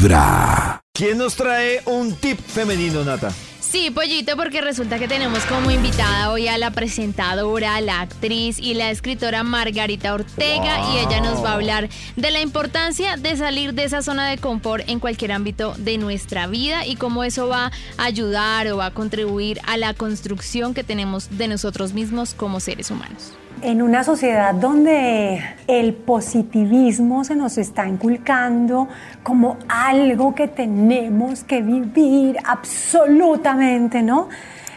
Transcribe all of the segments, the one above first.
Vibra. ¿Quién nos trae un tip femenino, Nata? Sí, pollito, porque resulta que tenemos como invitada hoy a la presentadora, la actriz y la escritora Margarita Ortega y ella nos va a hablar de la importancia de salir de esa zona de confort en cualquier ámbito de nuestra vida y cómo eso va a ayudar o va a contribuir a la construcción que tenemos de nosotros mismos como seres humanos. En una sociedad donde el positivismo se nos está inculcando como algo que tenemos que vivir absolutamente, ¿no?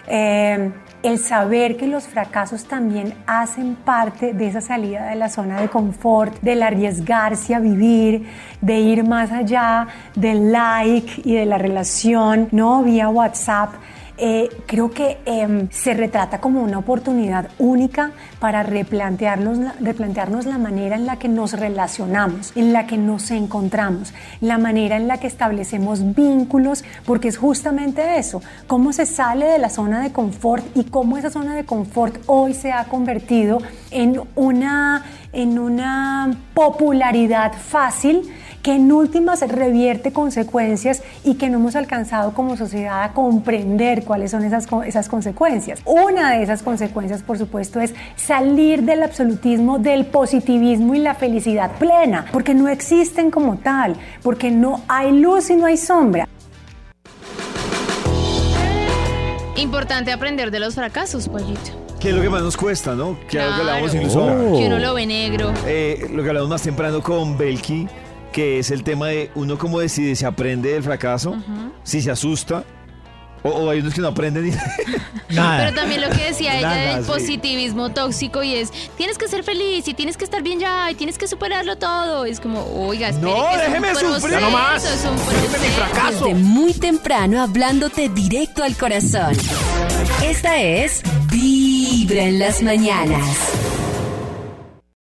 Eh, el saber que los fracasos también hacen parte de esa salida de la zona de confort, del arriesgarse a vivir, de ir más allá del like y de la relación, ¿no? Vía WhatsApp. Eh, creo que em, se retrata como una oportunidad única para replantearnos, replantearnos la manera en la que nos relacionamos, en la que nos encontramos, la manera en la que establecemos vínculos, porque es justamente eso, cómo se sale de la zona de confort y cómo esa zona de confort hoy se ha convertido en una, en una popularidad fácil que en últimas revierte consecuencias y que no hemos alcanzado como sociedad a comprender cuáles son esas, esas consecuencias. Una de esas consecuencias, por supuesto, es salir del absolutismo, del positivismo y la felicidad plena, porque no existen como tal, porque no hay luz y no hay sombra. Importante aprender de los fracasos, pollito. ¿Qué es lo que más nos cuesta, no? Que algo que hablamos incluso. Que uno lo ve negro. eh, lo que hablamos más temprano con Belki, que es el tema de uno cómo decide si aprende del fracaso, si se asusta, o, o hay unos que no aprenden y... Pero también lo que decía ella Nada, del sí. positivismo tóxico y es, tienes que ser feliz y tienes que estar bien ya y tienes que superarlo todo. Es como, oiga, espere, No, que es un déjeme proceso, sufrir. No más. Es un proceso. Desde muy temprano hablándote directo al corazón. Esta es Vibra en las mañanas.